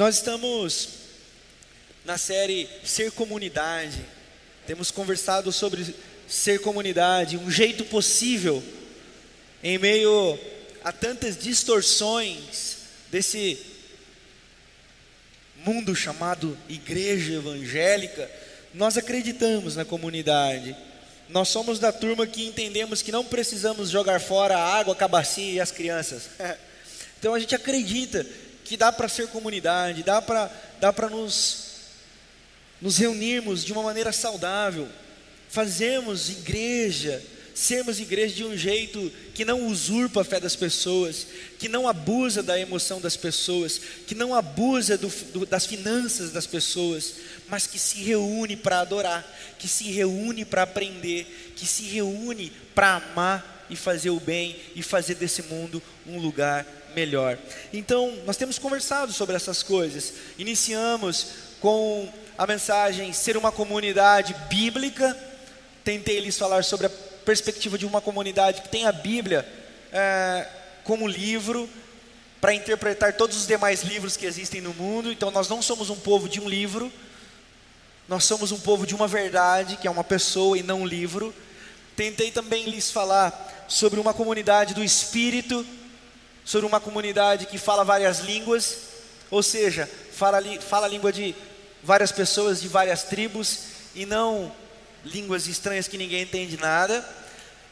Nós estamos na série Ser Comunidade. Temos conversado sobre ser comunidade, um jeito possível em meio a tantas distorções desse mundo chamado igreja evangélica. Nós acreditamos na comunidade. Nós somos da turma que entendemos que não precisamos jogar fora a água, a bacia e as crianças. Então a gente acredita que dá para ser comunidade, dá para dá nos, nos reunirmos de uma maneira saudável, fazermos igreja, sermos igreja de um jeito que não usurpa a fé das pessoas, que não abusa da emoção das pessoas, que não abusa do, do, das finanças das pessoas, mas que se reúne para adorar, que se reúne para aprender, que se reúne para amar e fazer o bem e fazer desse mundo um lugar melhor. Então, nós temos conversado sobre essas coisas. Iniciamos com a mensagem ser uma comunidade bíblica. Tentei lhes falar sobre a perspectiva de uma comunidade que tem a Bíblia é, como livro para interpretar todos os demais livros que existem no mundo. Então, nós não somos um povo de um livro. Nós somos um povo de uma verdade, que é uma pessoa e não um livro. Tentei também lhes falar sobre uma comunidade do Espírito sobre uma comunidade que fala várias línguas, ou seja, fala, fala a língua de várias pessoas de várias tribos e não línguas estranhas que ninguém entende nada.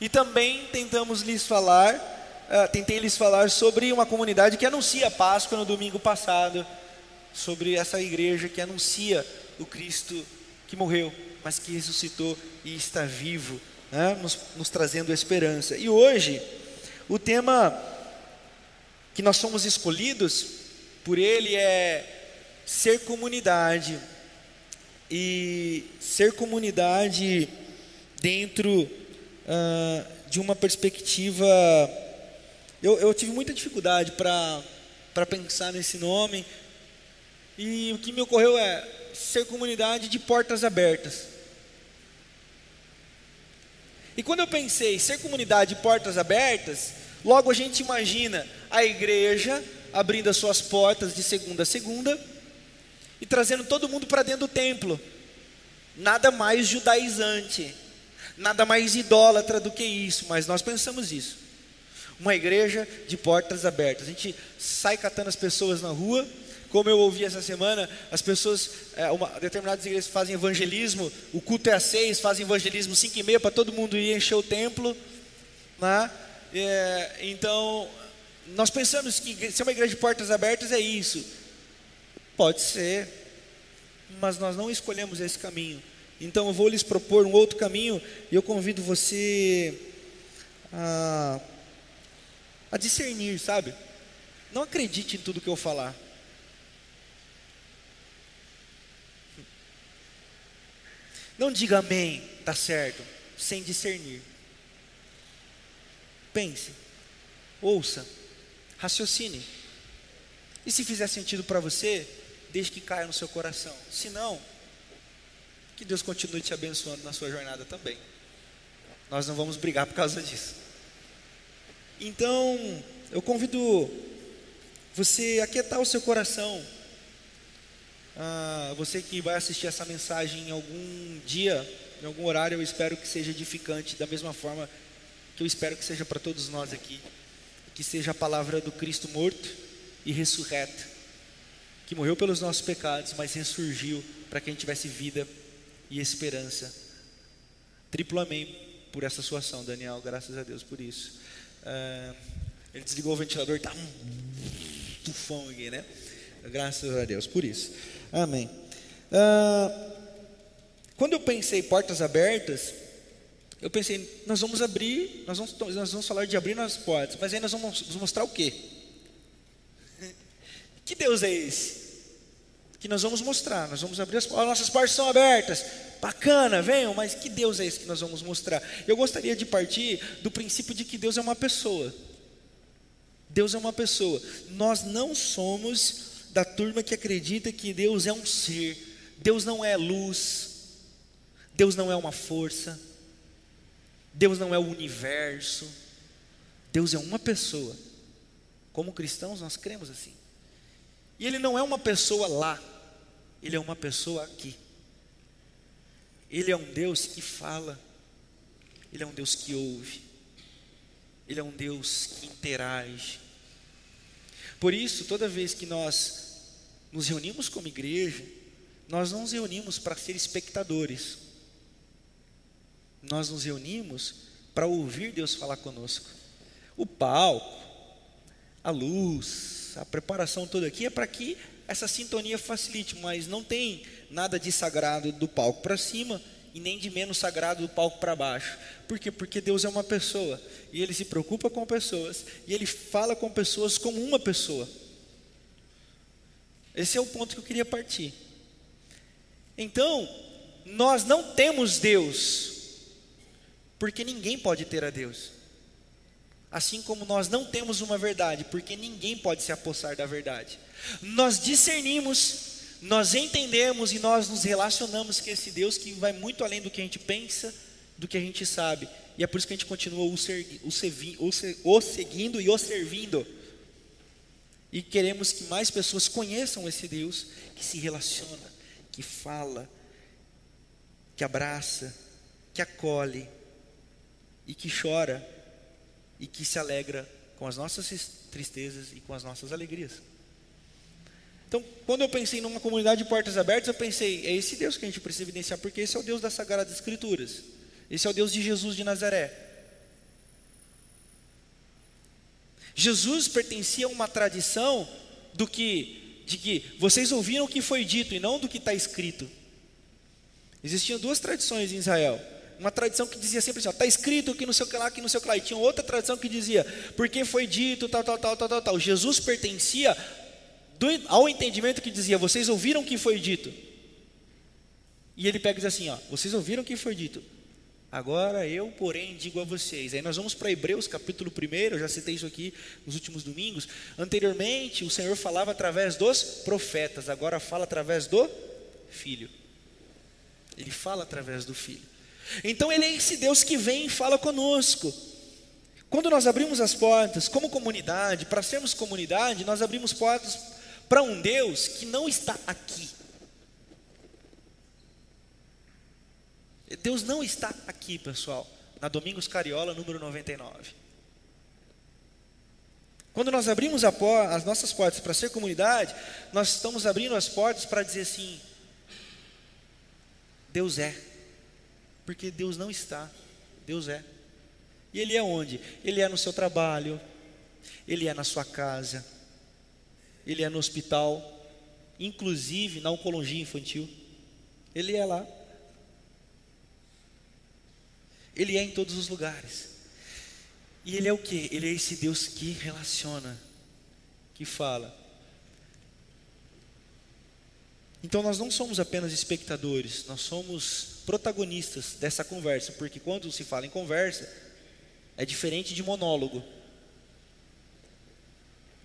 E também tentamos lhes falar, uh, tentei lhes falar sobre uma comunidade que anuncia a Páscoa no domingo passado, sobre essa igreja que anuncia o Cristo que morreu, mas que ressuscitou e está vivo, né? nos, nos trazendo esperança. E hoje, o tema que nós somos escolhidos por Ele é ser comunidade e ser comunidade dentro uh, de uma perspectiva. Eu, eu tive muita dificuldade para pensar nesse nome e o que me ocorreu é ser comunidade de portas abertas. E quando eu pensei ser comunidade de portas abertas, Logo a gente imagina a igreja abrindo as suas portas de segunda a segunda e trazendo todo mundo para dentro do templo. Nada mais judaizante, nada mais idólatra do que isso, mas nós pensamos isso. Uma igreja de portas abertas. A gente sai catando as pessoas na rua, como eu ouvi essa semana, as pessoas, é, uma, determinadas igrejas fazem evangelismo, o culto é às seis, fazem evangelismo cinco e meia para todo mundo ir encher o templo, né? É, então, nós pensamos que ser uma igreja de portas abertas é isso. Pode ser, mas nós não escolhemos esse caminho. Então, eu vou lhes propor um outro caminho e eu convido você a, a discernir, sabe? Não acredite em tudo que eu falar. Não diga amém, tá certo, sem discernir. Pense, ouça, raciocine. E se fizer sentido para você, deixe que caia no seu coração. Se não, que Deus continue te abençoando na sua jornada também. Nós não vamos brigar por causa disso. Então, eu convido você a aquietar o seu coração. Ah, você que vai assistir essa mensagem em algum dia, em algum horário, eu espero que seja edificante, da mesma forma que eu espero que seja para todos nós aqui, que seja a palavra do Cristo morto e ressurreto, que morreu pelos nossos pecados, mas ressurgiu para que a gente tivesse vida e esperança. Triplo amém por essa sua ação, Daniel, graças a Deus por isso. Uh, ele desligou o ventilador, está um tufão aqui, né? Graças a Deus por isso. Amém. Uh, quando eu pensei portas abertas, eu pensei, nós vamos abrir, nós vamos, nós vamos falar de abrir as portas, mas aí nós vamos, vamos mostrar o quê? Que Deus é esse? Que nós vamos mostrar, nós vamos abrir as portas, nossas portas são abertas, bacana, venham, mas que Deus é esse que nós vamos mostrar? Eu gostaria de partir do princípio de que Deus é uma pessoa. Deus é uma pessoa. Nós não somos da turma que acredita que Deus é um ser. Deus não é luz. Deus não é uma força. Deus não é o universo, Deus é uma pessoa. Como cristãos, nós cremos assim. E ele não é uma pessoa lá, ele é uma pessoa aqui. Ele é um Deus que fala, ele é um Deus que ouve, ele é um Deus que interage. Por isso, toda vez que nós nos reunimos como igreja, nós não nos reunimos para ser espectadores, nós nos reunimos para ouvir Deus falar conosco. O palco, a luz, a preparação toda aqui é para que essa sintonia facilite, mas não tem nada de sagrado do palco para cima e nem de menos sagrado do palco para baixo. Por quê? Porque Deus é uma pessoa e ele se preocupa com pessoas e ele fala com pessoas como uma pessoa. Esse é o ponto que eu queria partir. Então, nós não temos Deus, porque ninguém pode ter a Deus. Assim como nós não temos uma verdade, porque ninguém pode se apossar da verdade. Nós discernimos, nós entendemos e nós nos relacionamos com esse Deus que vai muito além do que a gente pensa, do que a gente sabe. E é por isso que a gente continua o, ser, o, o, ser, o seguindo e o servindo. E queremos que mais pessoas conheçam esse Deus que se relaciona, que fala, que abraça, que acolhe e que chora e que se alegra com as nossas tristezas e com as nossas alegrias. Então, quando eu pensei numa comunidade de portas abertas, eu pensei, é esse Deus que a gente precisa evidenciar, porque esse é o Deus das Sagradas Escrituras. Esse é o Deus de Jesus de Nazaré. Jesus pertencia a uma tradição do que, de que vocês ouviram o que foi dito e não do que está escrito. Existiam duas tradições em Israel. Uma tradição que dizia sempre assim: está escrito que no seu que lá, que no seu que lá. E tinha outra tradição que dizia, porque foi dito, tal, tal, tal, tal, tal, tal. Jesus pertencia do, ao entendimento que dizia: Vocês ouviram o que foi dito. E ele pega e diz assim: ó, Vocês ouviram o que foi dito. Agora eu, porém, digo a vocês. Aí nós vamos para Hebreus capítulo 1, eu já citei isso aqui nos últimos domingos. Anteriormente, o Senhor falava através dos profetas, agora fala através do Filho. Ele fala através do Filho. Então, Ele é esse Deus que vem e fala conosco. Quando nós abrimos as portas, como comunidade, para sermos comunidade, nós abrimos portas para um Deus que não está aqui. Deus não está aqui, pessoal, na Domingos Cariola, número 99. Quando nós abrimos as nossas portas para ser comunidade, nós estamos abrindo as portas para dizer assim: Deus é, porque Deus não está, Deus é. E Ele é onde? Ele é no seu trabalho, Ele é na sua casa, ele é no hospital, inclusive na oncologia infantil. Ele é lá. Ele é em todos os lugares. E ele é o que? Ele é esse Deus que relaciona, que fala. Então nós não somos apenas espectadores, nós somos protagonistas dessa conversa, porque quando se fala em conversa, é diferente de monólogo.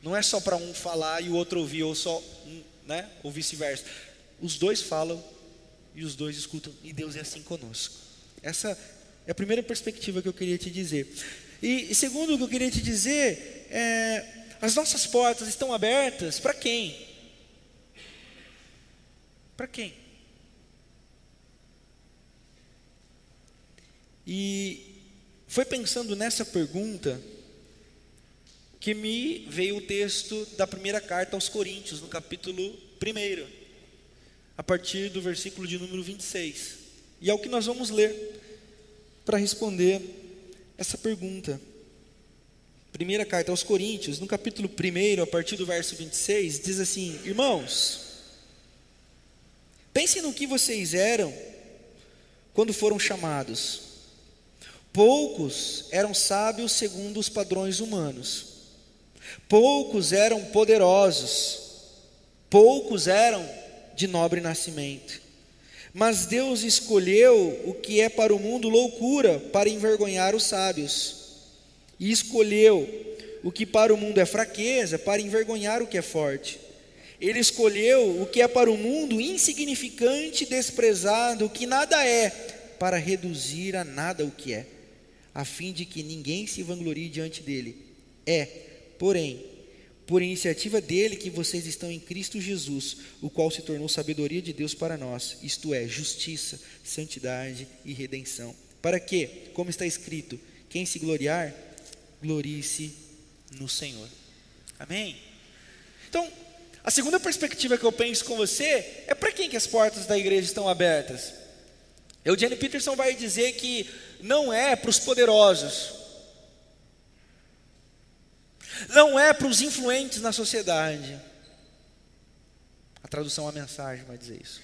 Não é só para um falar e o outro ouvir, ou só um, né? Ou vice-versa. Os dois falam e os dois escutam, e Deus é assim conosco. Essa é a primeira perspectiva que eu queria te dizer. E, e segundo o que eu queria te dizer, é, as nossas portas estão abertas para quem? Para quem? E foi pensando nessa pergunta que me veio o texto da primeira carta aos Coríntios, no capítulo 1, a partir do versículo de número 26. E é o que nós vamos ler para responder essa pergunta. Primeira carta aos Coríntios, no capítulo 1, a partir do verso 26, diz assim: Irmãos, pensem no que vocês eram quando foram chamados. Poucos eram sábios segundo os padrões humanos Poucos eram poderosos, poucos eram de nobre nascimento. Mas Deus escolheu o que é para o mundo loucura para envergonhar os sábios, e escolheu o que para o mundo é fraqueza para envergonhar o que é forte. Ele escolheu o que é para o mundo insignificante, desprezado, o que nada é, para reduzir a nada o que é, a fim de que ninguém se vanglorie diante dele. É porém, por iniciativa dele que vocês estão em Cristo Jesus, o qual se tornou sabedoria de Deus para nós, isto é, justiça, santidade e redenção. Para que, como está escrito, quem se gloriar, glorie-se no Senhor. Amém? Então, a segunda perspectiva que eu penso com você é para quem que as portas da igreja estão abertas? Eugene Peterson vai dizer que não é para os poderosos, não é para os influentes na sociedade. A tradução à mensagem vai dizer isso.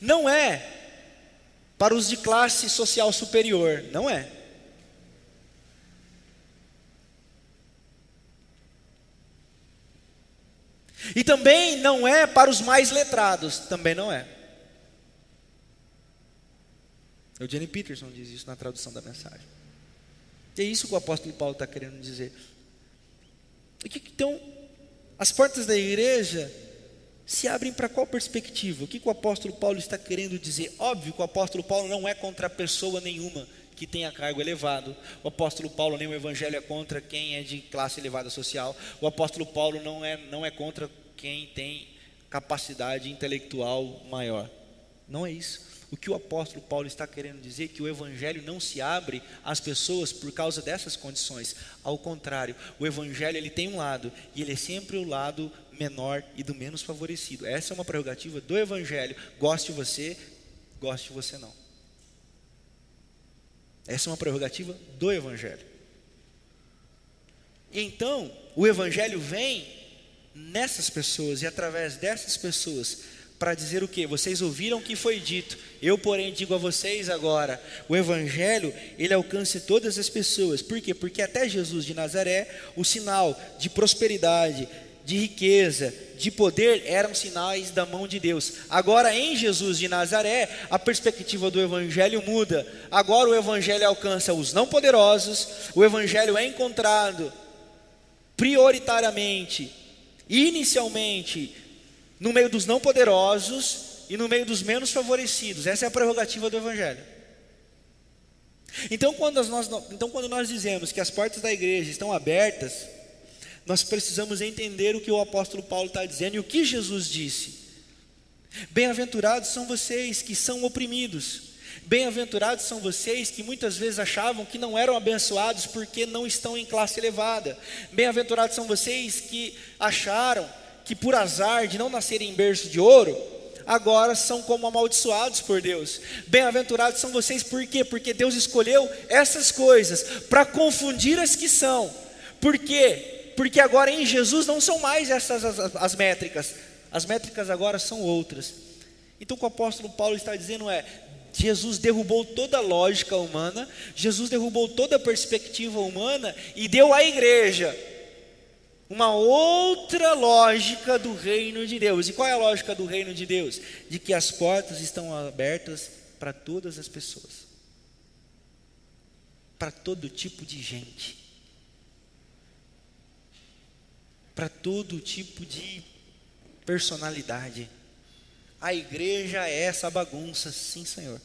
Não é para os de classe social superior, não é. E também não é para os mais letrados, também não é. O Jenny Peterson diz isso na tradução da mensagem. E é isso que o apóstolo Paulo está querendo dizer. Então, as portas da igreja se abrem para qual perspectiva? O que, que o apóstolo Paulo está querendo dizer? Óbvio que o apóstolo Paulo não é contra pessoa nenhuma que tenha cargo elevado. O apóstolo Paulo nem o evangelho é contra quem é de classe elevada social. O apóstolo Paulo não é, não é contra quem tem capacidade intelectual maior. Não é isso. O que o apóstolo Paulo está querendo dizer é que o evangelho não se abre às pessoas por causa dessas condições. Ao contrário, o evangelho ele tem um lado e ele é sempre o lado menor e do menos favorecido. Essa é uma prerrogativa do evangelho. Goste você, goste você não. Essa é uma prerrogativa do evangelho. Então, o evangelho vem nessas pessoas e através dessas pessoas para dizer o que? Vocês ouviram o que foi dito. Eu, porém, digo a vocês agora: o Evangelho, ele alcança todas as pessoas. Por quê? Porque até Jesus de Nazaré, o sinal de prosperidade, de riqueza, de poder eram sinais da mão de Deus. Agora, em Jesus de Nazaré, a perspectiva do Evangelho muda. Agora, o Evangelho alcança os não poderosos, o Evangelho é encontrado prioritariamente, inicialmente, no meio dos não poderosos e no meio dos menos favorecidos. Essa é a prerrogativa do Evangelho. Então quando, nós, então, quando nós dizemos que as portas da igreja estão abertas, nós precisamos entender o que o apóstolo Paulo está dizendo e o que Jesus disse. Bem-aventurados são vocês que são oprimidos. Bem-aventurados são vocês que muitas vezes achavam que não eram abençoados porque não estão em classe elevada. Bem-aventurados são vocês que acharam que por azar de não nascerem em berço de ouro, agora são como amaldiçoados por Deus. Bem-aventurados são vocês, por quê? Porque Deus escolheu essas coisas para confundir as que são. Por quê? Porque agora em Jesus não são mais essas as, as métricas, as métricas agora são outras. Então o que o apóstolo Paulo está dizendo é: Jesus derrubou toda a lógica humana, Jesus derrubou toda a perspectiva humana e deu à igreja uma outra lógica do reino de Deus. E qual é a lógica do reino de Deus? De que as portas estão abertas para todas as pessoas, para todo tipo de gente, para todo tipo de personalidade. A igreja é essa bagunça, sim, Senhor.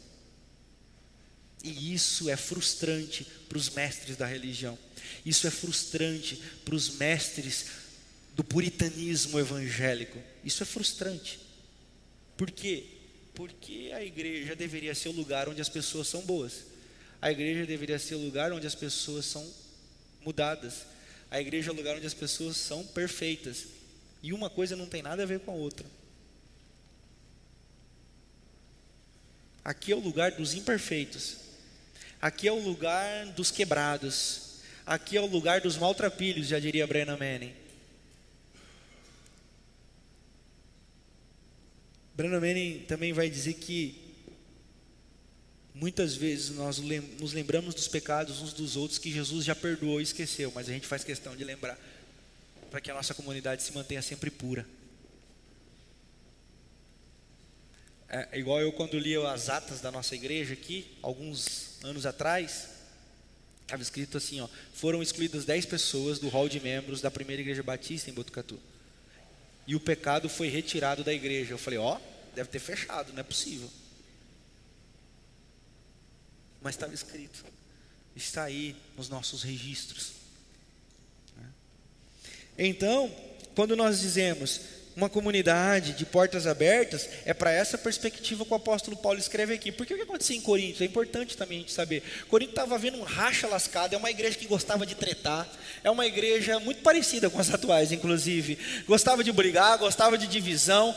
E isso é frustrante para os mestres da religião. Isso é frustrante para os mestres do puritanismo evangélico. Isso é frustrante. Por quê? Porque a igreja deveria ser o lugar onde as pessoas são boas. A igreja deveria ser o lugar onde as pessoas são mudadas. A igreja é o lugar onde as pessoas são perfeitas. E uma coisa não tem nada a ver com a outra. Aqui é o lugar dos imperfeitos. Aqui é o lugar dos quebrados. Aqui é o lugar dos maltrapilhos, já diria Brennan Manning. Brennan Manning também vai dizer que muitas vezes nós nos lembramos dos pecados uns dos outros que Jesus já perdoou e esqueceu, mas a gente faz questão de lembrar para que a nossa comunidade se mantenha sempre pura. É igual eu quando li as atas da nossa igreja aqui, alguns anos atrás, Estava escrito assim, ó, foram excluídas 10 pessoas do hall de membros da primeira igreja batista em Botucatu. E o pecado foi retirado da igreja. Eu falei, ó, deve ter fechado, não é possível. Mas estava escrito. Está aí nos nossos registros. Então, quando nós dizemos uma comunidade de portas abertas, é para essa perspectiva que o apóstolo Paulo escreve aqui. Porque o que aconteceu em Corinto? É importante também a gente saber. Corinto estava vendo um racha lascado, é uma igreja que gostava de tretar, é uma igreja muito parecida com as atuais, inclusive. Gostava de brigar, gostava de divisão,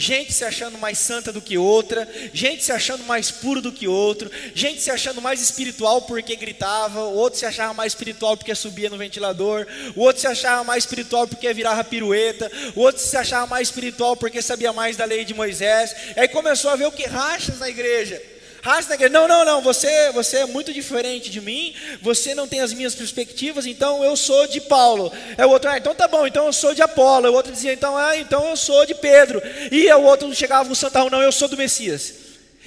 gente se achando mais santa do que outra, gente se achando mais puro do que outro, gente se achando mais espiritual porque gritava, o outro se achava mais espiritual porque subia no ventilador, o outro se achava mais espiritual porque virava pirueta, o outro se achava mais espiritual porque sabia mais da lei de Moisés. Aí começou a ver o que rachas na igreja. Ratzinger, não, não, não, você, você é muito diferente de mim, você não tem as minhas perspectivas, então eu sou de Paulo. É o outro, ah, então tá bom, então eu sou de Apolo. O outro dizia, então, ah, então eu sou de Pedro. E o outro chegava no Santão, não, eu sou do Messias.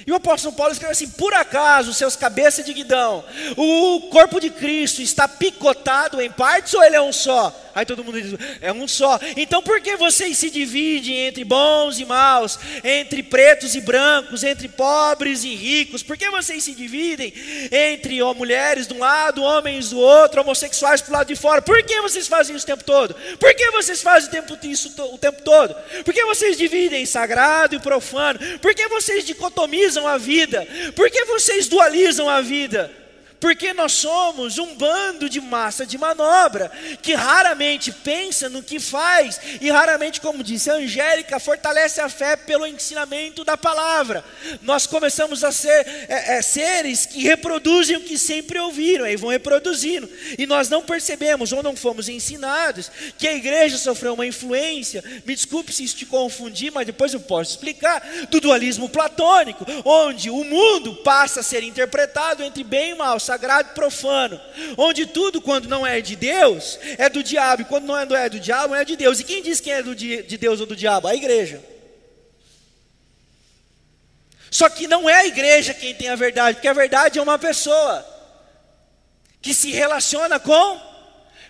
E o apóstolo Paulo escreve assim: por acaso seus cabeças de guidão, o corpo de Cristo está picotado em partes ou ele é um só? Aí todo mundo diz: é um só. Então por que vocês se dividem entre bons e maus, entre pretos e brancos, entre pobres e ricos? Por que vocês se dividem entre mulheres de um lado, homens do outro, homossexuais para o lado de fora? Por que vocês fazem isso o tempo todo? Por que vocês fazem isso o tempo todo? Por que vocês dividem sagrado e profano? Por que vocês dicotomizam a vida? Por que vocês dualizam a vida? Porque nós somos um bando de massa de manobra que raramente pensa no que faz e raramente, como disse a Angélica, fortalece a fé pelo ensinamento da palavra. Nós começamos a ser é, é, seres que reproduzem o que sempre ouviram, aí vão reproduzindo, e nós não percebemos ou não fomos ensinados que a igreja sofreu uma influência. Me desculpe se te confundir, mas depois eu posso explicar do dualismo platônico, onde o mundo passa a ser interpretado entre bem e mal sagrado e profano, onde tudo, quando não é de Deus, é do diabo, e quando não é do, é do diabo, é de Deus. E quem diz quem é do, de Deus ou do diabo? A igreja. Só que não é a igreja quem tem a verdade, porque a verdade é uma pessoa que se relaciona com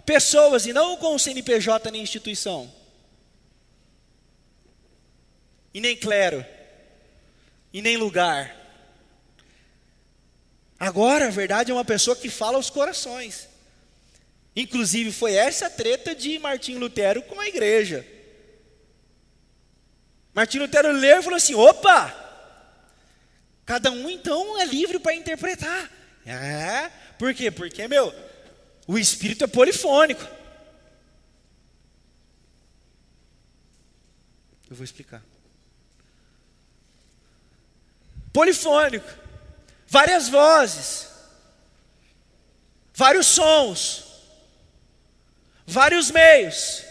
pessoas e não com o CNPJ nem instituição. E nem clero, e nem lugar. Agora, a verdade é uma pessoa que fala aos corações. Inclusive, foi essa treta de Martim Lutero com a igreja. Martim Lutero leu e falou assim: opa! Cada um então é livre para interpretar. É, por quê? Porque, meu, o espírito é polifônico. Eu vou explicar. Polifônico várias vozes, vários sons, vários meios,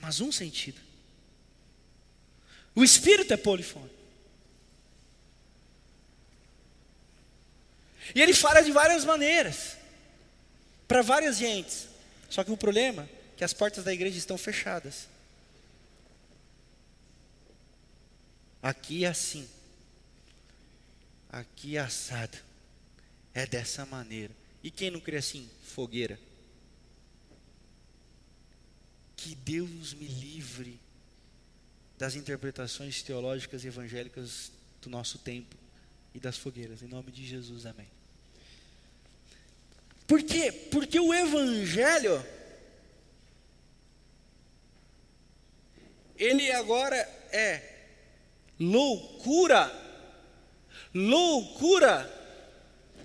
mas um sentido. O espírito é polifônico. E ele fala de várias maneiras, para várias gentes. Só que o problema é que as portas da igreja estão fechadas. Aqui é assim aqui assado. É dessa maneira. E quem não crê assim? Fogueira. Que Deus me livre das interpretações teológicas e evangélicas do nosso tempo e das fogueiras. Em nome de Jesus, amém. Por quê? Porque o evangelho ele agora é loucura loucura,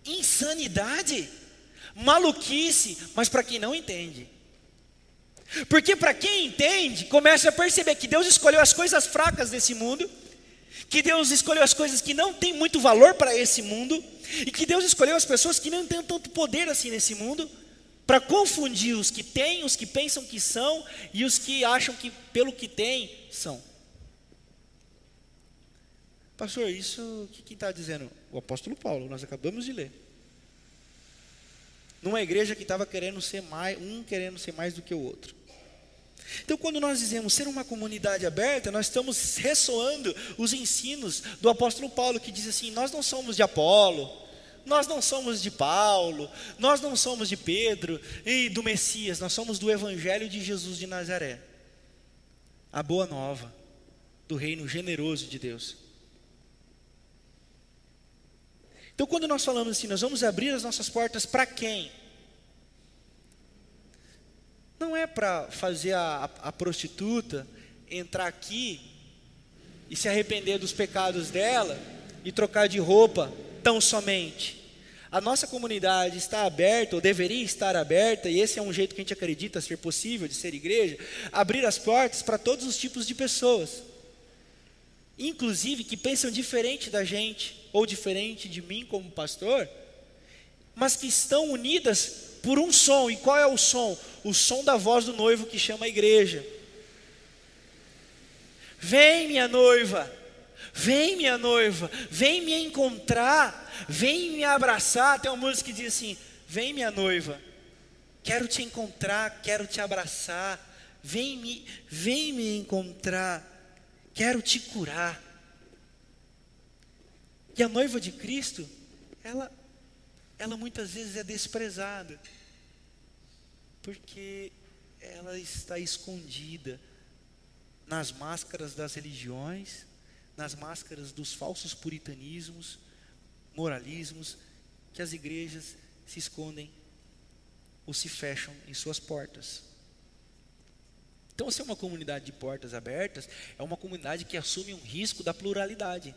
insanidade, maluquice, mas para quem não entende. Porque para quem entende, começa a perceber que Deus escolheu as coisas fracas desse mundo, que Deus escolheu as coisas que não têm muito valor para esse mundo, e que Deus escolheu as pessoas que não têm tanto poder assim nesse mundo, para confundir os que têm, os que pensam que são e os que acham que pelo que têm são. Pastor, isso que quem está dizendo? O apóstolo Paulo, nós acabamos de ler. Numa igreja que estava querendo ser mais, um querendo ser mais do que o outro. Então, quando nós dizemos ser uma comunidade aberta, nós estamos ressoando os ensinos do apóstolo Paulo, que diz assim: nós não somos de Apolo, nós não somos de Paulo, nós não somos de Pedro e do Messias, nós somos do Evangelho de Jesus de Nazaré. A boa nova do reino generoso de Deus. Então, quando nós falamos assim, nós vamos abrir as nossas portas para quem? não é para fazer a, a, a prostituta entrar aqui e se arrepender dos pecados dela e trocar de roupa tão somente. A nossa comunidade está aberta, ou deveria estar aberta, e esse é um jeito que a gente acredita ser possível de ser igreja, abrir as portas para todos os tipos de pessoas. Inclusive que pensam diferente da gente, ou diferente de mim como pastor, mas que estão unidas por um som. E qual é o som? O som da voz do noivo que chama a igreja. Vem, minha noiva. Vem, minha noiva. Vem me encontrar. Vem me abraçar. Tem uma música que diz assim: Vem, minha noiva. Quero te encontrar, quero te abraçar. Vem me, vem me encontrar. Quero te curar. E a noiva de Cristo, ela ela muitas vezes é desprezada, porque ela está escondida nas máscaras das religiões, nas máscaras dos falsos puritanismos, moralismos, que as igrejas se escondem ou se fecham em suas portas. Então, se é uma comunidade de portas abertas, é uma comunidade que assume um risco da pluralidade.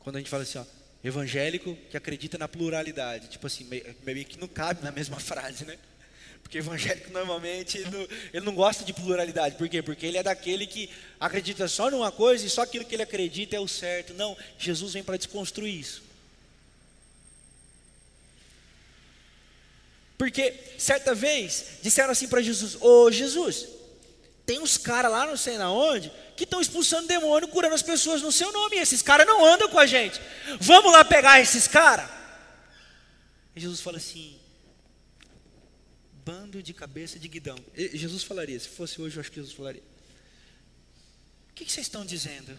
Quando a gente fala assim, ó, evangélico que acredita na pluralidade, tipo assim, meio, meio que não cabe na mesma frase, né? Porque evangélico normalmente ele não, ele não, gosta de pluralidade. Por quê? Porque ele é daquele que acredita só numa coisa e só aquilo que ele acredita é o certo. Não, Jesus vem para desconstruir isso. Porque certa vez disseram assim para Jesus: Ô Jesus, tem uns caras lá, não sei na onde, que estão expulsando demônio, curando as pessoas no seu nome. E esses caras não andam com a gente. Vamos lá pegar esses caras? Jesus fala assim: bando de cabeça de guidão. E Jesus falaria, se fosse hoje, eu acho que Jesus falaria. O que, que vocês estão dizendo?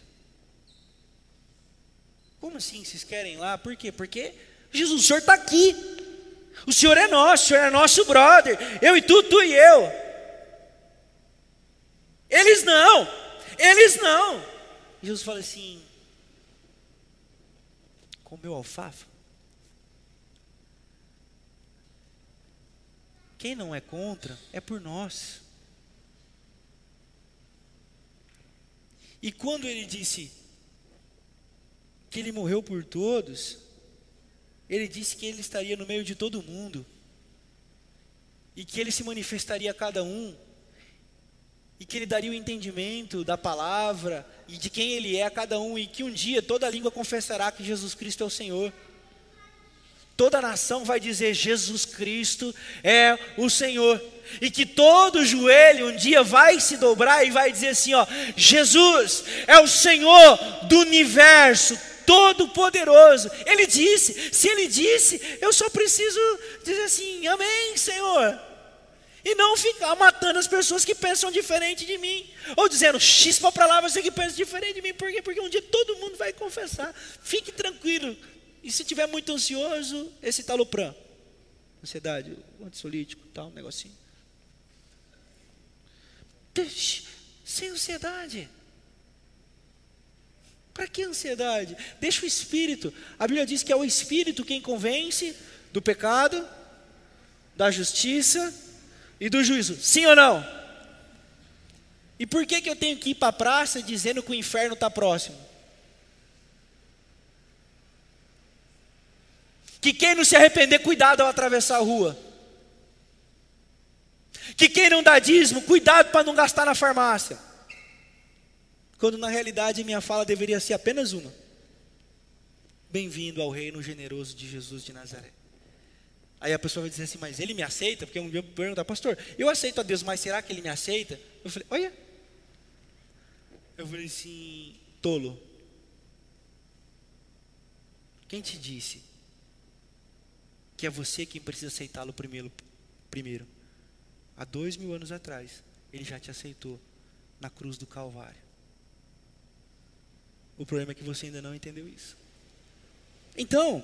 Como assim vocês querem ir lá? Por quê? Porque Jesus, o Senhor está aqui. O Senhor é nosso, o Senhor é nosso brother. Eu e tu, tu e eu. Eles não, eles não. Jesus fala assim: comeu alfafa? Quem não é contra é por nós. E quando ele disse que ele morreu por todos, ele disse que ele estaria no meio de todo mundo e que ele se manifestaria a cada um e que ele daria o entendimento da palavra e de quem ele é a cada um, e que um dia toda língua confessará que Jesus Cristo é o Senhor. Toda nação vai dizer Jesus Cristo é o Senhor. E que todo joelho um dia vai se dobrar e vai dizer assim: ó, Jesus é o Senhor do universo, todo-poderoso. Ele disse, se ele disse, eu só preciso dizer assim: Amém, Senhor. E não ficar matando as pessoas que pensam diferente de mim. Ou dizendo, chispa para lá você que pensa diferente de mim. Por quê? Porque um dia todo mundo vai confessar. Fique tranquilo. E se tiver muito ansioso, esse talopram. Ansiedade, antissolítico, tal, um negocinho. Sem ansiedade. Para que ansiedade? Deixa o Espírito. A Bíblia diz que é o Espírito quem convence do pecado, da justiça e do juízo. Sim ou não? E por que, que eu tenho que ir para a praça dizendo que o inferno está próximo? Que quem não se arrepender, cuidado ao atravessar a rua. Que quem não dá dízimo, cuidado para não gastar na farmácia. Quando na realidade minha fala deveria ser apenas uma: Bem-vindo ao reino generoso de Jesus de Nazaré. Aí a pessoa vai dizer assim, mas ele me aceita? Porque um dia perguntar, pastor, eu aceito a Deus, mas será que ele me aceita? Eu falei, olha. Eu falei assim, tolo. Quem te disse que é você quem precisa aceitá-lo primeiro, primeiro? Há dois mil anos atrás, ele já te aceitou na cruz do Calvário. O problema é que você ainda não entendeu isso. Então,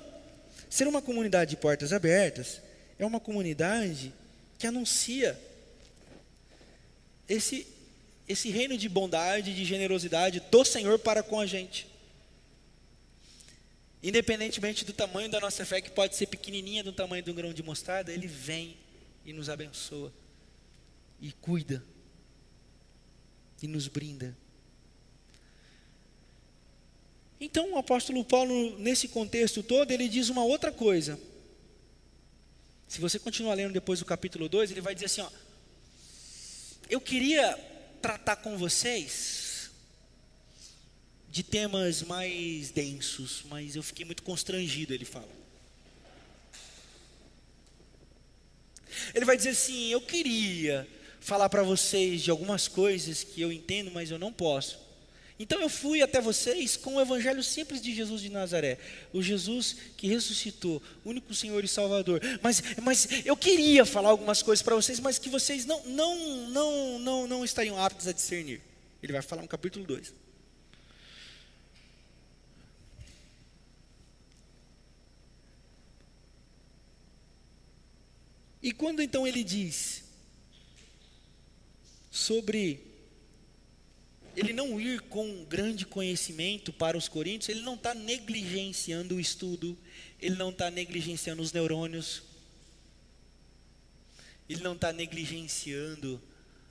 Ser uma comunidade de portas abertas é uma comunidade que anuncia esse, esse reino de bondade, de generosidade do Senhor para com a gente. Independentemente do tamanho da nossa fé, que pode ser pequenininha do tamanho de um grão de mostarda, Ele vem e nos abençoa, e cuida, e nos brinda. Então, o apóstolo Paulo, nesse contexto todo, ele diz uma outra coisa. Se você continuar lendo depois do capítulo 2, ele vai dizer assim: ó, Eu queria tratar com vocês de temas mais densos, mas eu fiquei muito constrangido, ele fala. Ele vai dizer assim: Eu queria falar para vocês de algumas coisas que eu entendo, mas eu não posso. Então eu fui até vocês com o evangelho simples de Jesus de Nazaré, o Jesus que ressuscitou, único Senhor e Salvador. Mas, mas eu queria falar algumas coisas para vocês, mas que vocês não, não, não, não, não estariam aptos a discernir. Ele vai falar no capítulo 2. E quando então ele diz sobre ele não ir com grande conhecimento para os coríntios, ele não está negligenciando o estudo, ele não está negligenciando os neurônios, ele não está negligenciando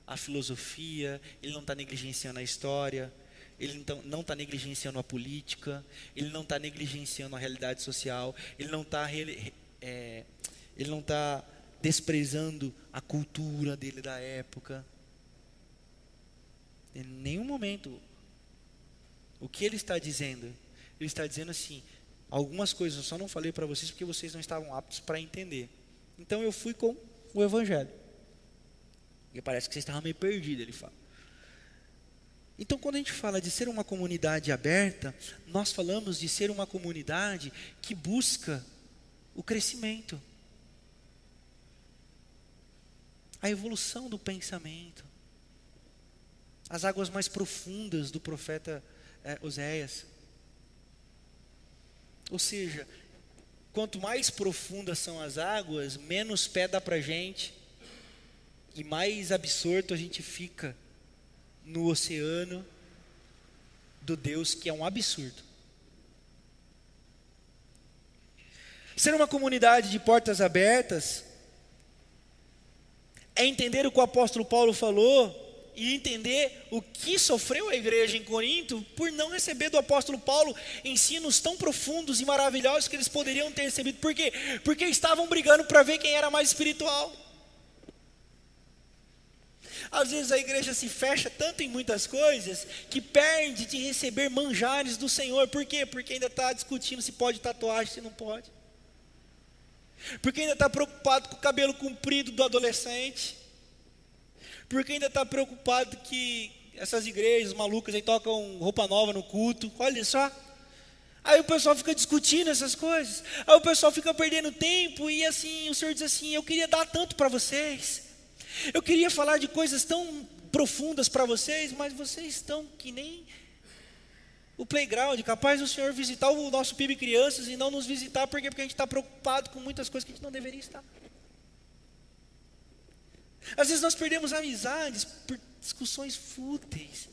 a filosofia, ele não está negligenciando a história, ele não está negligenciando a política, ele não está negligenciando a realidade social, ele não está é, ele não está desprezando a cultura dele da época. Em nenhum momento. O que ele está dizendo? Ele está dizendo assim: algumas coisas eu só não falei para vocês porque vocês não estavam aptos para entender. Então eu fui com o Evangelho. E parece que vocês estavam meio perdidos, ele fala. Então, quando a gente fala de ser uma comunidade aberta, nós falamos de ser uma comunidade que busca o crescimento, a evolução do pensamento, as águas mais profundas do profeta é, Oséias. Ou seja, quanto mais profundas são as águas, menos pé dá para gente e mais absorto a gente fica no oceano do Deus que é um absurdo. Ser uma comunidade de portas abertas é entender o que o apóstolo Paulo falou e entender o que sofreu a igreja em Corinto por não receber do apóstolo Paulo ensinos tão profundos e maravilhosos que eles poderiam ter recebido. Por quê? Porque estavam brigando para ver quem era mais espiritual. Às vezes a igreja se fecha tanto em muitas coisas que perde de receber manjares do Senhor. Por quê? Porque ainda está discutindo se pode tatuagem, se não pode. Porque ainda está preocupado com o cabelo comprido do adolescente porque ainda está preocupado que essas igrejas malucas aí tocam roupa nova no culto, olha só. Aí o pessoal fica discutindo essas coisas, aí o pessoal fica perdendo tempo, e assim, o Senhor diz assim: Eu queria dar tanto para vocês, eu queria falar de coisas tão profundas para vocês, mas vocês estão que nem o playground, capaz do Senhor visitar o nosso PIB Crianças e não nos visitar, porque, porque a gente está preocupado com muitas coisas que a gente não deveria estar. Às vezes nós perdemos amizades por discussões fúteis.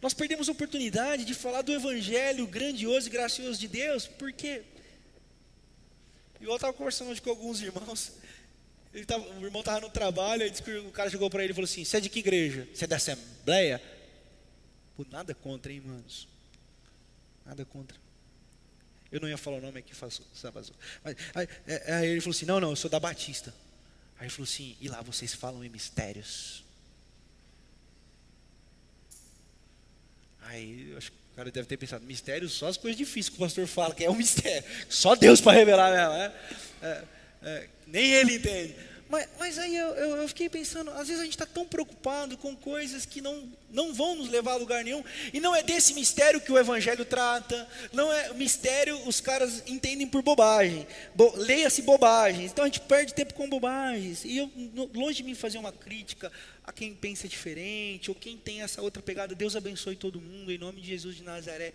Nós perdemos a oportunidade de falar do evangelho grandioso e gracioso de Deus, por quê? Eu estava conversando hoje com alguns irmãos, tava, o irmão estava no trabalho, aí o cara chegou para ele e falou assim: Você é de que igreja? Você é da Assembleia? Pô, nada contra, hein, manos? Nada contra. Eu não ia falar o nome aqui, faço, mas aí, aí ele falou assim: Não, não, eu sou da Batista. Aí ele falou assim: e lá vocês falam em mistérios. Aí eu acho que o cara deve ter pensado: mistérios só as coisas difíceis que o pastor fala, que é um mistério. Só Deus para revelar mesmo. Né? É, é, nem ele entende. Mas, mas aí eu, eu, eu, fiquei pensando, às vezes a gente está tão preocupado com coisas que não, não vão nos levar a lugar nenhum, e não é desse mistério que o Evangelho trata, não é mistério, os caras entendem por bobagem, Bo, leia-se bobagens, então a gente perde tempo com bobagens, e eu, longe de mim fazer uma crítica a quem pensa diferente, ou quem tem essa outra pegada, Deus abençoe todo mundo, em nome de Jesus de Nazaré,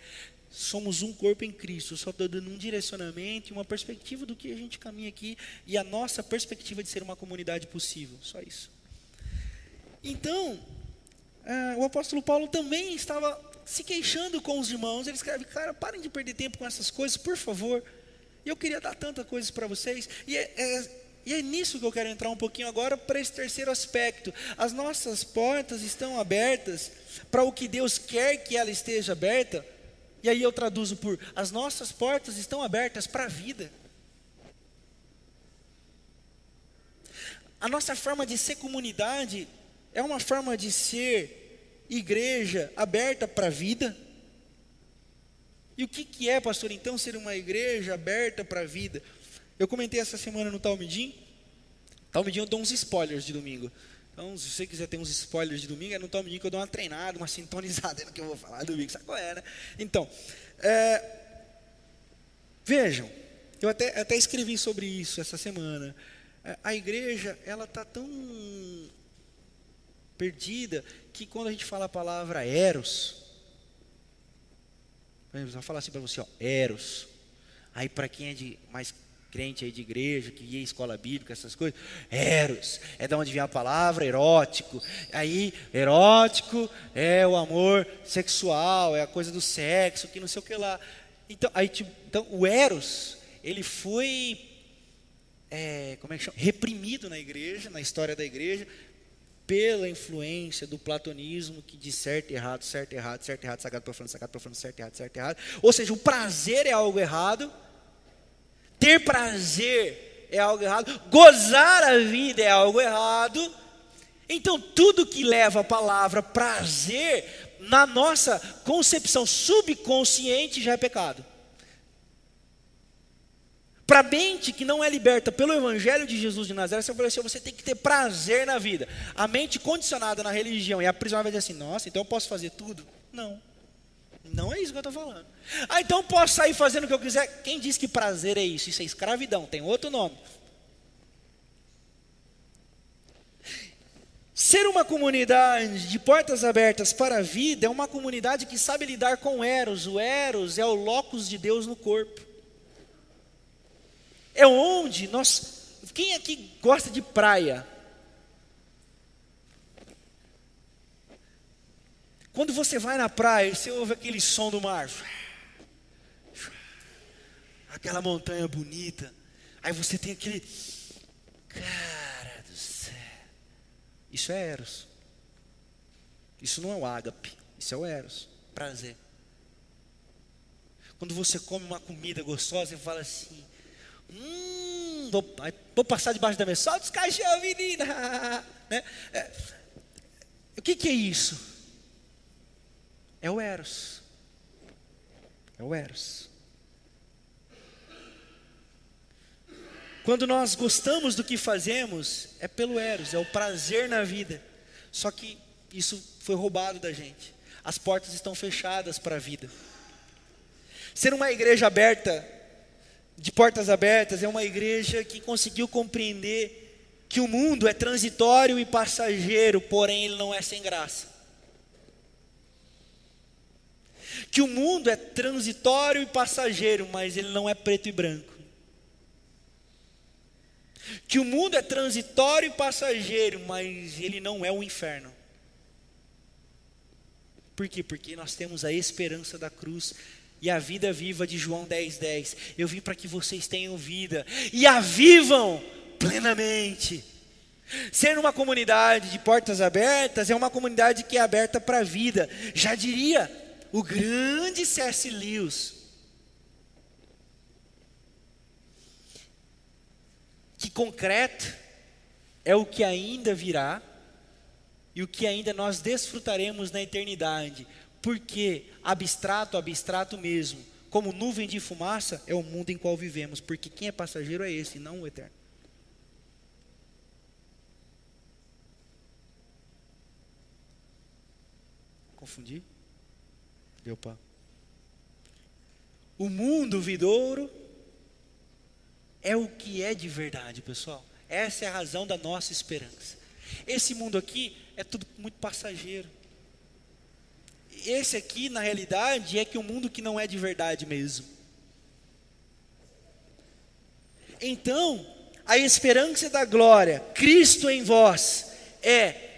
somos um corpo em Cristo. só estou dando um direcionamento e uma perspectiva do que a gente caminha aqui e a nossa perspectiva de ser uma comunidade possível. Só isso. Então, é, o apóstolo Paulo também estava se queixando com os irmãos. Ele escreve: Cara, parem de perder tempo com essas coisas, por favor. Eu queria dar tantas coisas para vocês. E é, é, e é nisso que eu quero entrar um pouquinho agora para esse terceiro aspecto. As nossas portas estão abertas para o que Deus quer que ela esteja aberta. E aí eu traduzo por: as nossas portas estão abertas para a vida. A nossa forma de ser comunidade é uma forma de ser igreja aberta para a vida. E o que, que é, pastor, então, ser uma igreja aberta para a vida? Eu comentei essa semana no Talmidim. Talmidim eu dou uns spoilers de domingo. Então, se você quiser ter uns spoilers de domingo, é no Talmidim que eu dou uma treinada, uma sintonizada no que eu vou falar domingo, sabe qual é, né? Então, é, vejam, eu até, até escrevi sobre isso essa semana. É, a igreja, ela está tão perdida que quando a gente fala a palavra eros, vou falar assim para você, ó, eros. Aí para quem é de mais crente aí de igreja, que ia escola bíblica, essas coisas, eros, é da onde vem a palavra erótico. Aí, erótico é o amor sexual, é a coisa do sexo, que não sei o que lá. Então, aí, tipo, então o eros, ele foi é, como é que chama? reprimido na igreja, na história da igreja, pela influência do platonismo que diz certo, errado, certo, errado, certo, errado, sagrado, profano, sagrado, profano, certo, errado, certo, errado. Ou seja, o prazer é algo errado, ter prazer é algo errado, gozar a vida é algo errado. Então, tudo que leva a palavra prazer, na nossa concepção subconsciente, já é pecado. Para a mente que não é liberta pelo Evangelho de Jesus de Nazaré, você assim, você tem que ter prazer na vida. A mente condicionada na religião e aprisionada vai dizer assim: nossa, então eu posso fazer tudo? Não. Não é isso que eu estou falando. Ah, então posso sair fazendo o que eu quiser. Quem diz que prazer é isso? Isso é escravidão, tem outro nome. Ser uma comunidade de portas abertas para a vida é uma comunidade que sabe lidar com Eros. O Eros é o locus de Deus no corpo é onde nós. Quem aqui gosta de praia? Quando você vai na praia, você ouve aquele som do mar, aquela montanha bonita, aí você tem aquele, cara do céu, isso é Eros, isso não é o ágape, isso é o Eros, prazer. Quando você come uma comida gostosa, você fala assim, Hum, vou, vou, passar debaixo da mesa. Solta os caixão, menina. Né? É, o que, que é isso? É o Eros. É o Eros. Quando nós gostamos do que fazemos, é pelo Eros, é o prazer na vida. Só que isso foi roubado da gente. As portas estão fechadas para a vida. Ser uma igreja aberta de portas abertas é uma igreja que conseguiu compreender que o mundo é transitório e passageiro, porém ele não é sem graça. Que o mundo é transitório e passageiro, mas ele não é preto e branco. Que o mundo é transitório e passageiro, mas ele não é o inferno. Por quê? Porque nós temos a esperança da cruz e a vida viva de João 10,10. 10. Eu vim para que vocês tenham vida e a vivam plenamente. Ser uma comunidade de portas abertas é uma comunidade que é aberta para a vida. Já diria o grande C.S. Lewis. Que concreto é o que ainda virá e o que ainda nós desfrutaremos na eternidade. Porque abstrato, abstrato mesmo, como nuvem de fumaça, é o mundo em qual vivemos, porque quem é passageiro é esse, não o eterno. Confundi? Pá. O mundo vidouro é o que é de verdade, pessoal. Essa é a razão da nossa esperança. Esse mundo aqui é tudo muito passageiro esse aqui, na realidade, é que o um mundo que não é de verdade mesmo. Então, a esperança da glória, Cristo em vós, é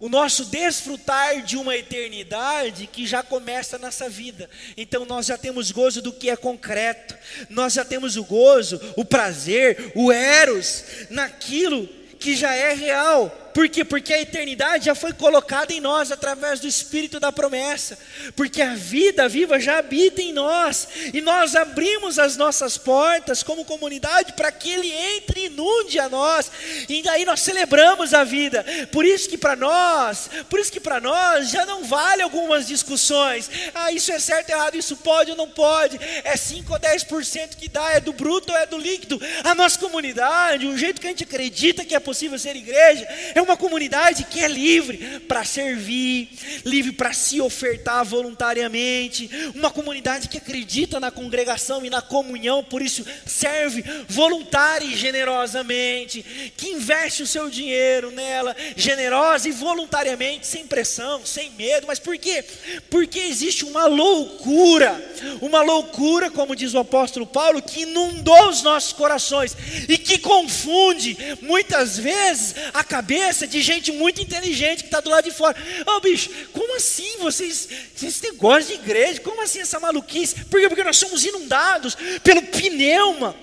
o nosso desfrutar de uma eternidade que já começa nessa vida. Então nós já temos gozo do que é concreto, nós já temos o gozo, o prazer, o eros naquilo que já é real. Por quê? Porque a eternidade já foi colocada em nós através do Espírito da promessa. Porque a vida viva já habita em nós. E nós abrimos as nossas portas como comunidade para que Ele entre e inunde a nós. E daí nós celebramos a vida. Por isso que para nós, por isso que para nós já não vale algumas discussões. Ah, isso é certo, errado, isso pode ou não pode. É 5 ou 10% que dá, é do bruto ou é do líquido. A nossa comunidade, o jeito que a gente acredita que é possível ser igreja, é é uma comunidade que é livre para servir, livre para se ofertar voluntariamente, uma comunidade que acredita na congregação e na comunhão, por isso serve voluntária e generosamente, que investe o seu dinheiro nela, generosa e voluntariamente, sem pressão, sem medo. Mas por quê? Porque existe uma loucura, uma loucura, como diz o apóstolo Paulo, que inundou os nossos corações e que confunde muitas vezes a cabeça de gente muito inteligente que está do lado de fora. Ô oh, bicho, como assim vocês, vocês negócio de igreja? Como assim essa maluquice? Por quê? Porque nós somos inundados pelo pneuma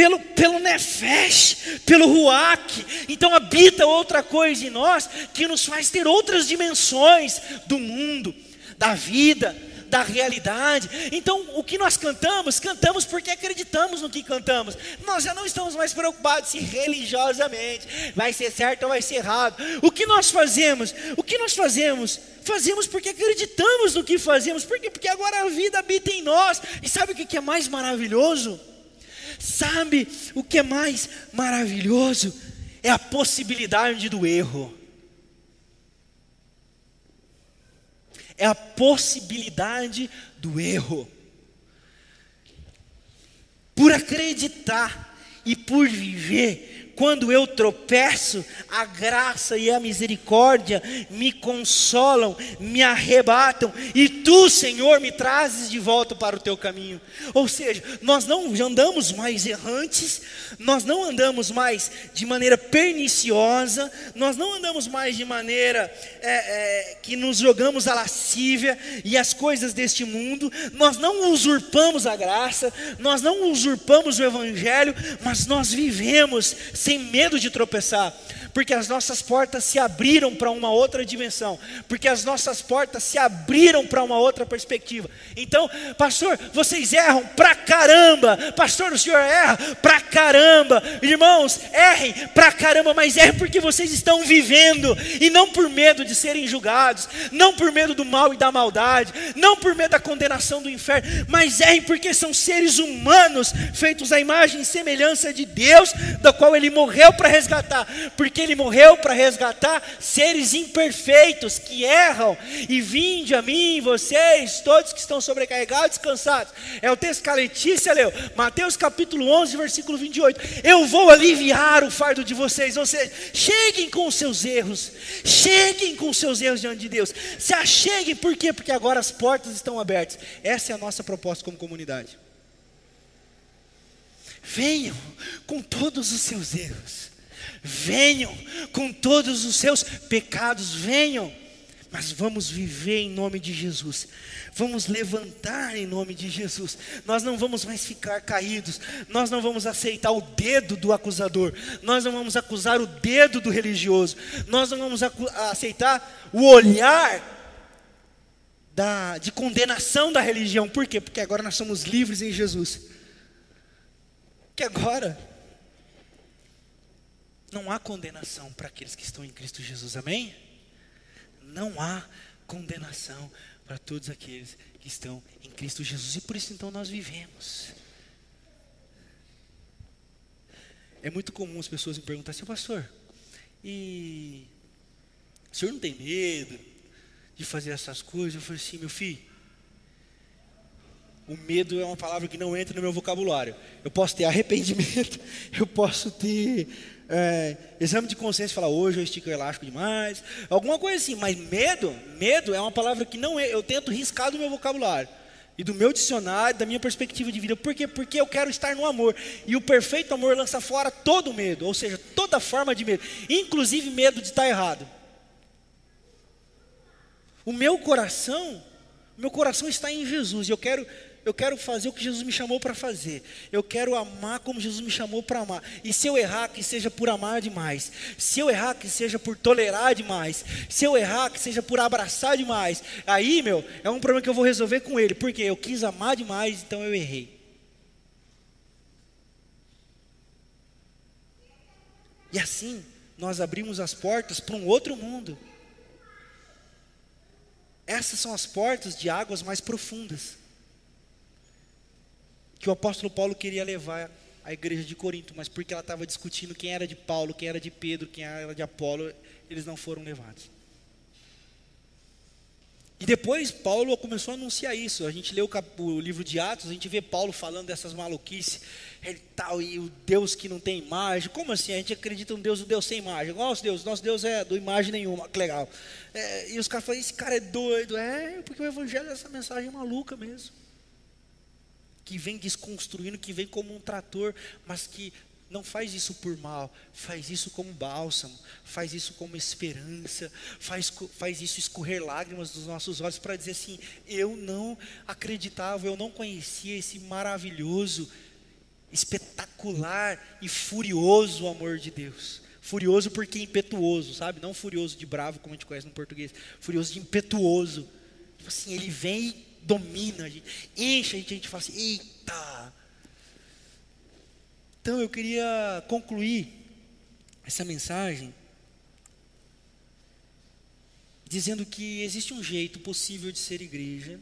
pelo, pelo Nefesh, pelo Ruach. Então habita outra coisa em nós que nos faz ter outras dimensões do mundo, da vida, da realidade. Então, o que nós cantamos, cantamos porque acreditamos no que cantamos. Nós já não estamos mais preocupados se religiosamente vai ser certo ou vai ser errado. O que nós fazemos? O que nós fazemos? Fazemos porque acreditamos no que fazemos. Por quê? Porque agora a vida habita em nós. E sabe o que é mais maravilhoso? Sabe o que é mais maravilhoso? É a possibilidade do erro. É a possibilidade do erro. Por acreditar e por viver quando eu tropeço, a graça e a misericórdia me consolam, me arrebatam, e tu, Senhor, me trazes de volta para o teu caminho. Ou seja, nós não andamos mais errantes, nós não andamos mais de maneira perniciosa, nós não andamos mais de maneira é, é, que nos jogamos a lascívia e as coisas deste mundo, nós não usurpamos a graça, nós não usurpamos o Evangelho, mas nós vivemos sem medo de tropeçar, porque as nossas portas se abriram para uma outra dimensão, porque as nossas portas se abriram para uma outra perspectiva. Então, pastor, vocês erram pra caramba, pastor, o senhor erra pra caramba, irmãos, errem pra caramba, mas errem porque vocês estão vivendo. E não por medo de serem julgados, não por medo do mal e da maldade, não por medo da condenação do inferno, mas errem porque são seres humanos feitos à imagem e semelhança de Deus, da qual Ele morreu para resgatar, porque Ele morreu para resgatar seres imperfeitos que erram. E vinde a mim, vocês, todos que estão sobrecarregados, cansados. É o texto que a Letícia leu, Mateus capítulo 11, versículo 28. Eu vou aliviar o fardo de vocês. Ou seja, cheguem com os seus erros, cheguem com os seus erros diante de Deus. Se acheguem, por quê? Porque agora as portas estão abertas. Essa é a nossa proposta como comunidade. Venham com todos os seus erros, venham com todos os seus pecados, venham, mas vamos viver em nome de Jesus, vamos levantar em nome de Jesus, nós não vamos mais ficar caídos, nós não vamos aceitar o dedo do acusador, nós não vamos acusar o dedo do religioso, nós não vamos aceitar o olhar da, de condenação da religião, por quê? Porque agora nós somos livres em Jesus. Que agora não há condenação para aqueles que estão em Cristo Jesus, amém? Não há condenação para todos aqueles que estão em Cristo Jesus, e por isso então nós vivemos. É muito comum as pessoas me perguntarem assim, pastor, e o senhor não tem medo de fazer essas coisas? Eu falei assim, meu filho, o medo é uma palavra que não entra no meu vocabulário. Eu posso ter arrependimento, eu posso ter é, exame de consciência, falar hoje eu estico o elástico demais, alguma coisa assim. Mas medo, medo é uma palavra que não é, eu tento riscar do meu vocabulário e do meu dicionário, da minha perspectiva de vida. Por quê? Porque eu quero estar no amor. E o perfeito amor lança fora todo medo, ou seja, toda forma de medo, inclusive medo de estar errado. O meu coração, meu coração está em Jesus. E eu quero eu quero fazer o que Jesus me chamou para fazer. Eu quero amar como Jesus me chamou para amar. E se eu errar, que seja por amar demais. Se eu errar, que seja por tolerar demais. Se eu errar, que seja por abraçar demais. Aí, meu, é um problema que eu vou resolver com ele. Porque eu quis amar demais, então eu errei. E assim, nós abrimos as portas para um outro mundo. Essas são as portas de águas mais profundas que o apóstolo Paulo queria levar à igreja de Corinto, mas porque ela estava discutindo quem era de Paulo, quem era de Pedro, quem era de Apolo, eles não foram levados. E depois Paulo começou a anunciar isso. A gente lê o, o, livro de Atos, a gente vê Paulo falando dessas maluquices, ele tal, e o Deus que não tem imagem. Como assim? A gente acredita um Deus, um Deus sem imagem. Nosso Deus, nosso Deus é do imagem nenhuma, que legal. É, e os caras falam, esse cara é doido. É, porque o evangelho é essa mensagem maluca mesmo que vem desconstruindo, que vem como um trator, mas que não faz isso por mal, faz isso como bálsamo, faz isso como esperança, faz, faz isso escorrer lágrimas dos nossos olhos para dizer assim: eu não acreditava, eu não conhecia esse maravilhoso, espetacular e furioso amor de Deus. Furioso porque impetuoso, sabe? Não furioso de bravo, como a gente conhece no português, furioso de impetuoso. Tipo assim, ele vem domina, a gente, enche a gente, a gente fala assim, eita. Então eu queria concluir essa mensagem dizendo que existe um jeito possível de ser igreja,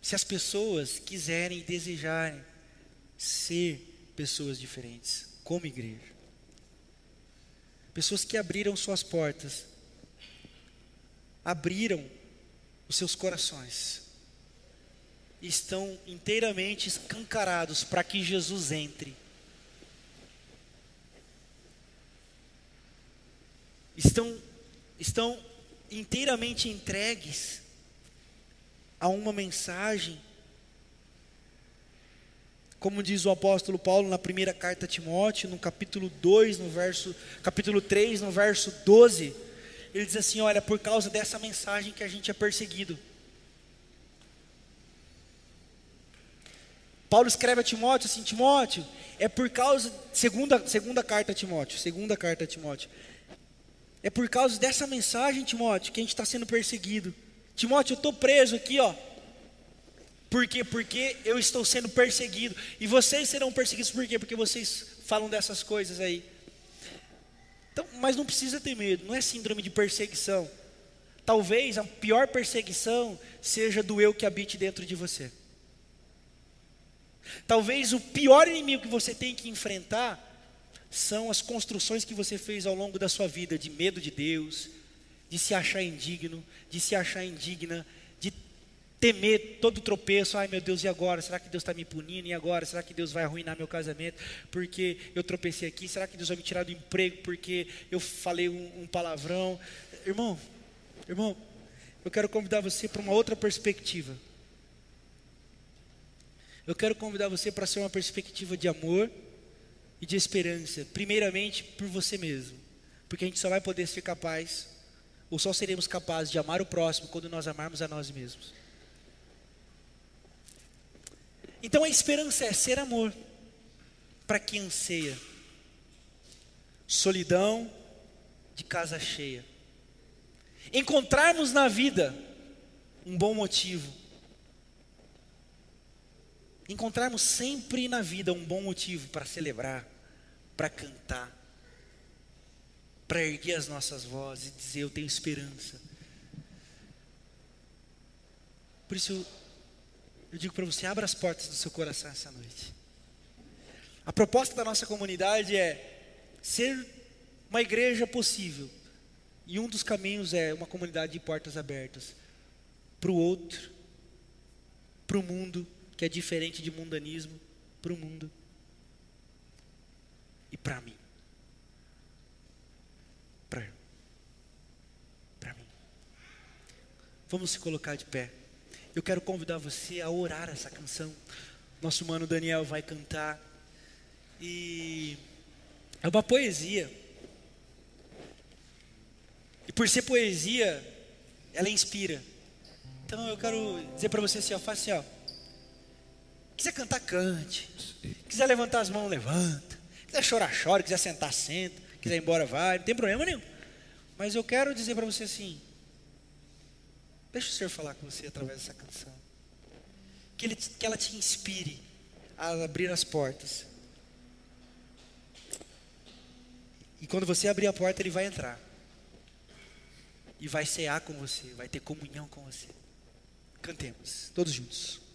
se as pessoas quiserem e desejarem ser pessoas diferentes, como igreja. Pessoas que abriram suas portas, abriram os seus corações estão inteiramente escancarados para que Jesus entre. Estão, estão inteiramente entregues a uma mensagem, como diz o apóstolo Paulo na primeira carta a Timóteo, no capítulo 2, no verso, capítulo 3, no verso 12 ele diz assim: Olha, por causa dessa mensagem que a gente é perseguido. Paulo escreve a Timóteo assim: Timóteo, é por causa, segunda, segunda carta a Timóteo, segunda carta a Timóteo, é por causa dessa mensagem, Timóteo, que a gente está sendo perseguido. Timóteo, eu estou preso aqui, ó. Por quê? Porque eu estou sendo perseguido. E vocês serão perseguidos por quê? Porque vocês falam dessas coisas aí. Então, mas não precisa ter medo, não é síndrome de perseguição. Talvez a pior perseguição seja do eu que habite dentro de você. Talvez o pior inimigo que você tem que enfrentar são as construções que você fez ao longo da sua vida de medo de Deus, de se achar indigno, de se achar indigna, temer todo tropeço, ai meu Deus, e agora? Será que Deus está me punindo? E agora? Será que Deus vai arruinar meu casamento porque eu tropecei aqui? Será que Deus vai me tirar do emprego porque eu falei um, um palavrão? Irmão, irmão, eu quero convidar você para uma outra perspectiva. Eu quero convidar você para ser uma perspectiva de amor e de esperança, primeiramente por você mesmo, porque a gente só vai poder ser capaz, ou só seremos capazes de amar o próximo quando nós amarmos a nós mesmos. Então a esperança é ser amor para quem anseia. Solidão de casa cheia. Encontrarmos na vida um bom motivo. Encontrarmos sempre na vida um bom motivo para celebrar, para cantar, para erguer as nossas vozes e dizer: Eu tenho esperança. Por isso, eu digo para você, abra as portas do seu coração essa noite. A proposta da nossa comunidade é ser uma igreja possível. E um dos caminhos é uma comunidade de portas abertas para o outro, para o mundo, que é diferente de mundanismo, para o mundo e para mim. Para mim. Vamos se colocar de pé eu quero convidar você a orar essa canção. Nosso mano Daniel vai cantar. E é uma poesia. E por ser poesia, ela inspira. Então eu quero dizer para você assim, ó, faça assim, ó. Quiser cantar, cante. Quiser levantar as mãos, levanta. Quiser chorar, chora. Quiser sentar, senta. Quiser ir embora, vai. Não tem problema nenhum. Mas eu quero dizer para você assim: deixa o Senhor falar com você através dessa canção. Que, ele, que ela te inspire a abrir as portas. E quando você abrir a porta, ele vai entrar. E vai cear com você, vai ter comunhão com você. Cantemos, todos juntos.